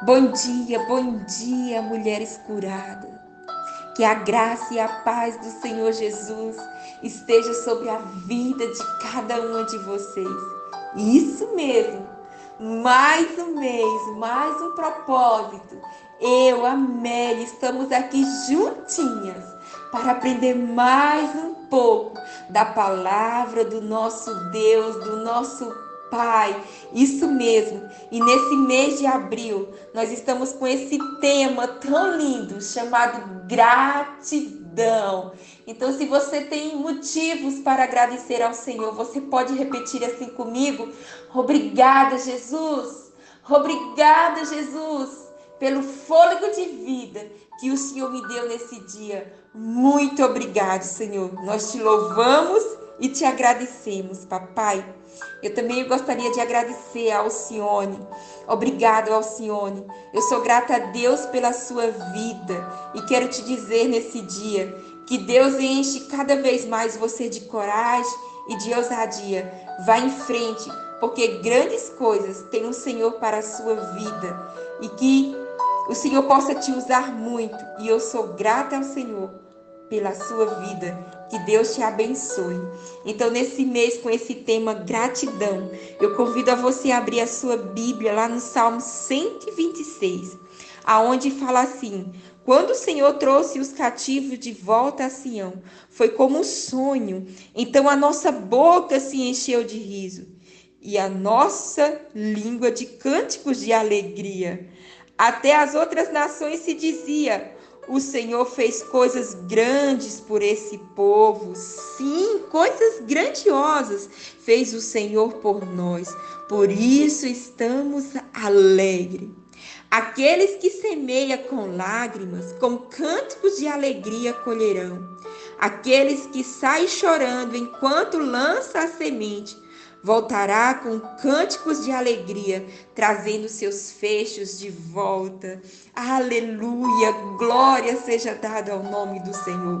Bom dia, bom dia, mulheres curadas. Que a graça e a paz do Senhor Jesus esteja sobre a vida de cada uma de vocês. Isso mesmo. Mais um mês, mais um propósito. Eu, Amélia, estamos aqui juntinhas para aprender mais um pouco da palavra do nosso Deus, do nosso Pai, isso mesmo. E nesse mês de abril, nós estamos com esse tema tão lindo chamado gratidão. Então, se você tem motivos para agradecer ao Senhor, você pode repetir assim comigo: Obrigada, Jesus. Obrigada, Jesus, pelo fôlego de vida que o Senhor me deu nesse dia. Muito obrigado, Senhor. Nós te louvamos e te agradecemos, papai. Eu também gostaria de agradecer a Alcione. Obrigado, Alcione. Eu sou grata a Deus pela sua vida e quero te dizer nesse dia que Deus enche cada vez mais você de coragem e de ousadia. Vá em frente, porque grandes coisas tem o Senhor para a sua vida e que o Senhor possa te usar muito. E eu sou grata ao Senhor pela sua vida. Que Deus te abençoe. Então, nesse mês, com esse tema gratidão, eu convido a você a abrir a sua Bíblia lá no Salmo 126, aonde fala assim: quando o Senhor trouxe os cativos de volta a Sião, foi como um sonho. Então a nossa boca se encheu de riso e a nossa língua de cânticos de alegria. Até as outras nações se dizia: o Senhor fez coisas grandes por esse povo. Sim, coisas grandiosas fez o Senhor por nós. Por isso estamos alegres. Aqueles que semeiam com lágrimas, com cânticos de alegria colherão. Aqueles que saem chorando enquanto lança a semente, voltará com cânticos de alegria, trazendo seus fechos de volta. Aleluia! Glória seja dada ao nome do Senhor.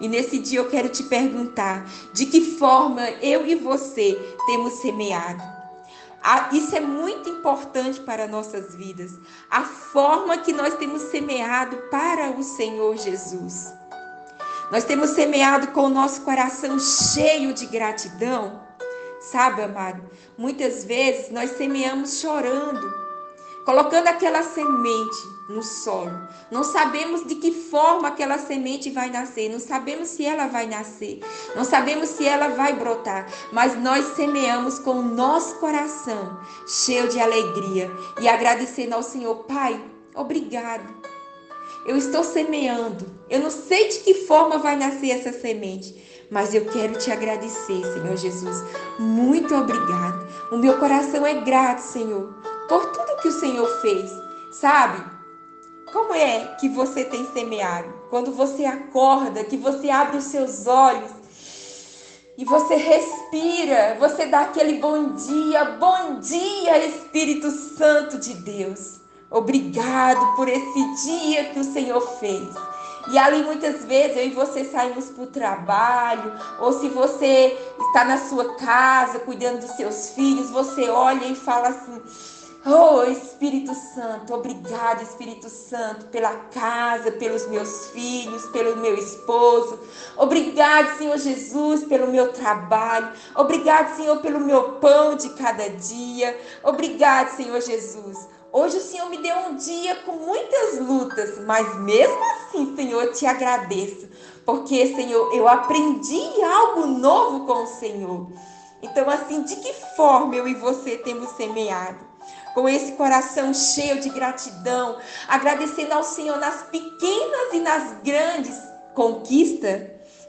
E nesse dia eu quero te perguntar: de que forma eu e você temos semeado? Isso é muito importante para nossas vidas. A forma que nós temos semeado para o Senhor Jesus. Nós temos semeado com o nosso coração cheio de gratidão Sabe, amado? Muitas vezes nós semeamos chorando, colocando aquela semente no solo. Não sabemos de que forma aquela semente vai nascer, não sabemos se ela vai nascer, não sabemos se ela vai brotar, mas nós semeamos com o nosso coração cheio de alegria e agradecendo ao Senhor, Pai, obrigado. Eu estou semeando. Eu não sei de que forma vai nascer essa semente, mas eu quero te agradecer, Senhor Jesus. Muito obrigado. O meu coração é grato, Senhor, por tudo que o Senhor fez. Sabe? Como é que você tem semeado? Quando você acorda, que você abre os seus olhos e você respira, você dá aquele bom dia, bom dia, Espírito Santo de Deus. Obrigado por esse dia que o Senhor fez. E ali muitas vezes eu e você saímos para o trabalho, ou se você está na sua casa cuidando dos seus filhos, você olha e fala assim: Oh Espírito Santo, obrigado Espírito Santo pela casa, pelos meus filhos, pelo meu esposo. Obrigado, Senhor Jesus, pelo meu trabalho. Obrigado, Senhor, pelo meu pão de cada dia. Obrigado, Senhor Jesus Hoje o Senhor me deu um dia com muitas lutas, mas mesmo assim, Senhor, te agradeço, porque, Senhor, eu aprendi algo novo com o Senhor. Então, assim, de que forma eu e você temos semeado? Com esse coração cheio de gratidão, agradecendo ao Senhor nas pequenas e nas grandes conquistas.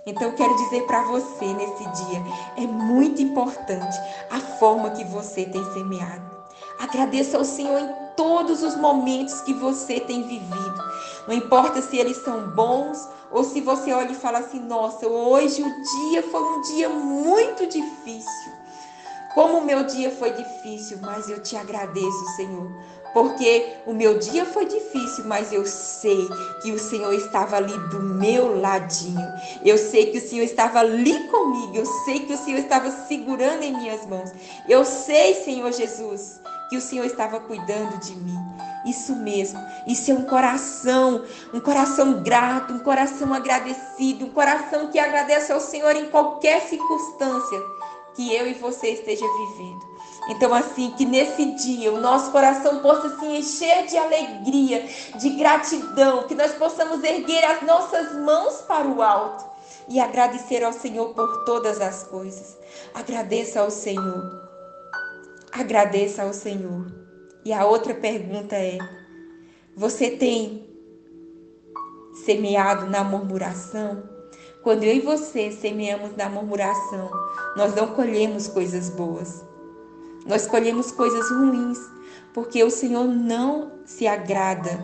Então, quero dizer para você nesse dia: é muito importante a forma que você tem semeado. Agradeça ao Senhor em todos os momentos que você tem vivido. Não importa se eles são bons ou se você olha e fala assim: nossa, hoje o dia foi um dia muito difícil. Como o meu dia foi difícil, mas eu te agradeço, Senhor, porque o meu dia foi difícil, mas eu sei que o Senhor estava ali do meu ladinho. Eu sei que o Senhor estava ali comigo. Eu sei que o Senhor estava segurando em minhas mãos. Eu sei, Senhor Jesus, que o Senhor estava cuidando de mim. Isso mesmo, isso é um coração, um coração grato, um coração agradecido, um coração que agradece ao Senhor em qualquer circunstância que eu e você esteja vivendo. Então, assim, que nesse dia o nosso coração possa se encher de alegria, de gratidão, que nós possamos erguer as nossas mãos para o alto e agradecer ao Senhor por todas as coisas. Agradeça ao Senhor. Agradeça ao Senhor. E a outra pergunta é: você tem semeado na murmuração? Quando eu e você semeamos na murmuração, nós não colhemos coisas boas. Nós colhemos coisas ruins, porque o Senhor não se agrada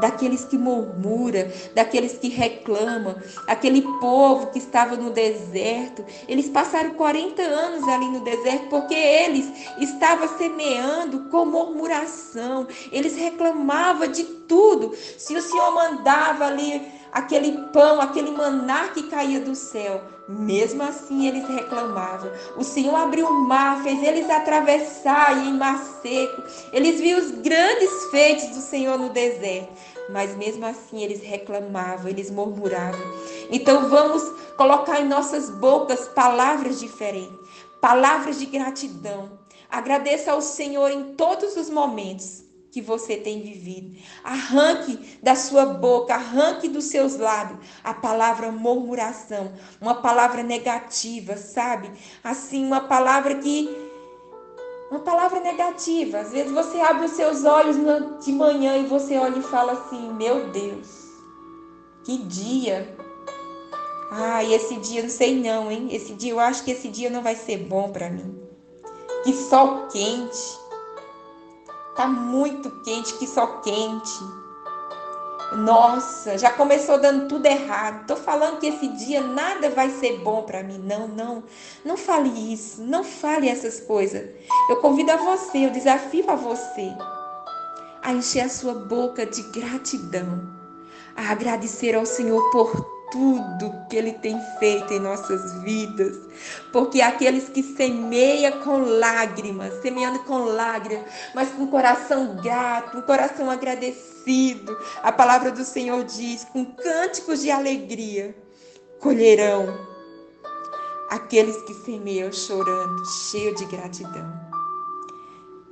daqueles que murmura, daqueles que reclamam, aquele povo que estava no deserto. Eles passaram 40 anos ali no deserto porque eles estavam semeando com murmuração. Eles reclamavam de tudo. Se o Senhor mandava ali aquele pão, aquele maná que caía do céu, mesmo assim eles reclamavam. O Senhor abriu o mar, fez eles atravessar em mar seco. Eles viam os grandes feitos do Senhor no deserto. Mas mesmo assim eles reclamavam, eles murmuravam. Então vamos colocar em nossas bocas palavras diferentes, palavras de gratidão. Agradeça ao Senhor em todos os momentos que você tem vivido. Arranque da sua boca, arranque dos seus lábios a palavra murmuração, uma palavra negativa, sabe? Assim, uma palavra que uma palavra negativa. Às vezes você abre os seus olhos de manhã e você olha e fala assim: "Meu Deus, que dia!" E esse dia não sei não, hein? Esse dia eu acho que esse dia não vai ser bom para mim. Que sol quente. Tá muito quente, que só quente. Nossa, já começou dando tudo errado. Tô falando que esse dia nada vai ser bom para mim. Não, não. Não fale isso. Não fale essas coisas. Eu convido a você, eu desafio a você a encher a sua boca de gratidão, a agradecer ao Senhor por tudo que Ele tem feito em nossas vidas, porque aqueles que semeiam com lágrimas, semeando com lágrimas, mas com coração grato, um coração agradecido, a palavra do Senhor diz, com cânticos de alegria, colherão. Aqueles que semeiam chorando, cheio de gratidão,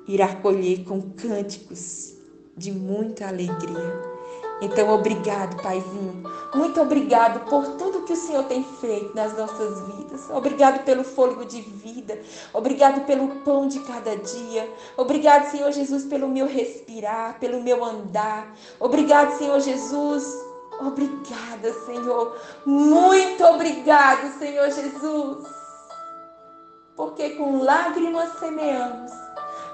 irá colher com cânticos de muita alegria. Então, obrigado, Paizinho. Muito obrigado por tudo que o Senhor tem feito nas nossas vidas. Obrigado pelo fôlego de vida. Obrigado pelo pão de cada dia. Obrigado, Senhor Jesus, pelo meu respirar, pelo meu andar. Obrigado, Senhor Jesus. Obrigada, Senhor. Muito obrigado, Senhor Jesus. Porque com lágrimas semeamos,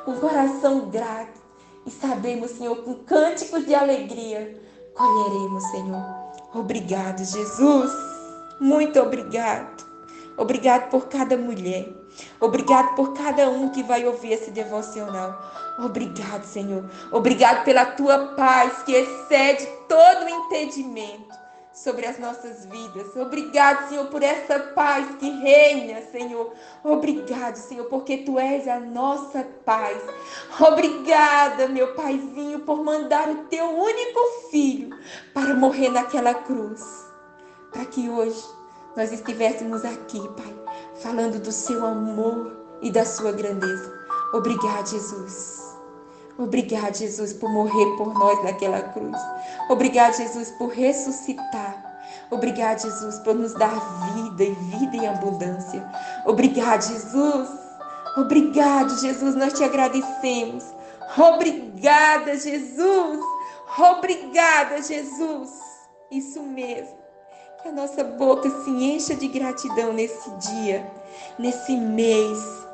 com coração grato e sabemos, Senhor, com cânticos de alegria colheremos, Senhor. Obrigado, Jesus. Muito obrigado. Obrigado por cada mulher. Obrigado por cada um que vai ouvir esse devocional. Obrigado, Senhor. Obrigado pela tua paz que excede todo o entendimento sobre as nossas vidas. Obrigado, Senhor, por essa paz que reina, Senhor. Obrigado, Senhor, porque tu és a nossa paz. Obrigada, meu Paizinho, por mandar o teu único filho para morrer naquela cruz. Para que hoje nós estivéssemos aqui, Pai, falando do seu amor e da sua grandeza. Obrigado, Jesus. Obrigado, Jesus, por morrer por nós naquela cruz. Obrigado, Jesus, por ressuscitar. Obrigado, Jesus, por nos dar vida e vida em abundância. Obrigado, Jesus. Obrigado, Jesus, nós te agradecemos. Obrigada, Jesus. Obrigada, Jesus. Isso mesmo. Que a nossa boca se encha de gratidão nesse dia, nesse mês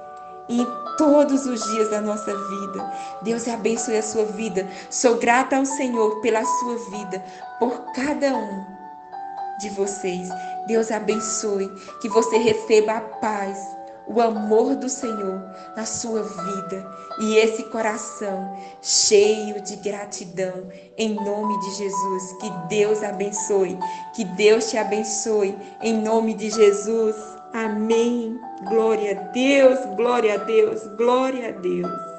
e em todos os dias da nossa vida. Deus abençoe a sua vida. Sou grata ao Senhor pela sua vida, por cada um de vocês. Deus abençoe, que você receba a paz, o amor do Senhor na sua vida e esse coração cheio de gratidão em nome de Jesus. Que Deus abençoe, que Deus te abençoe em nome de Jesus. Amém. Glória a Deus, glória a Deus, glória a Deus.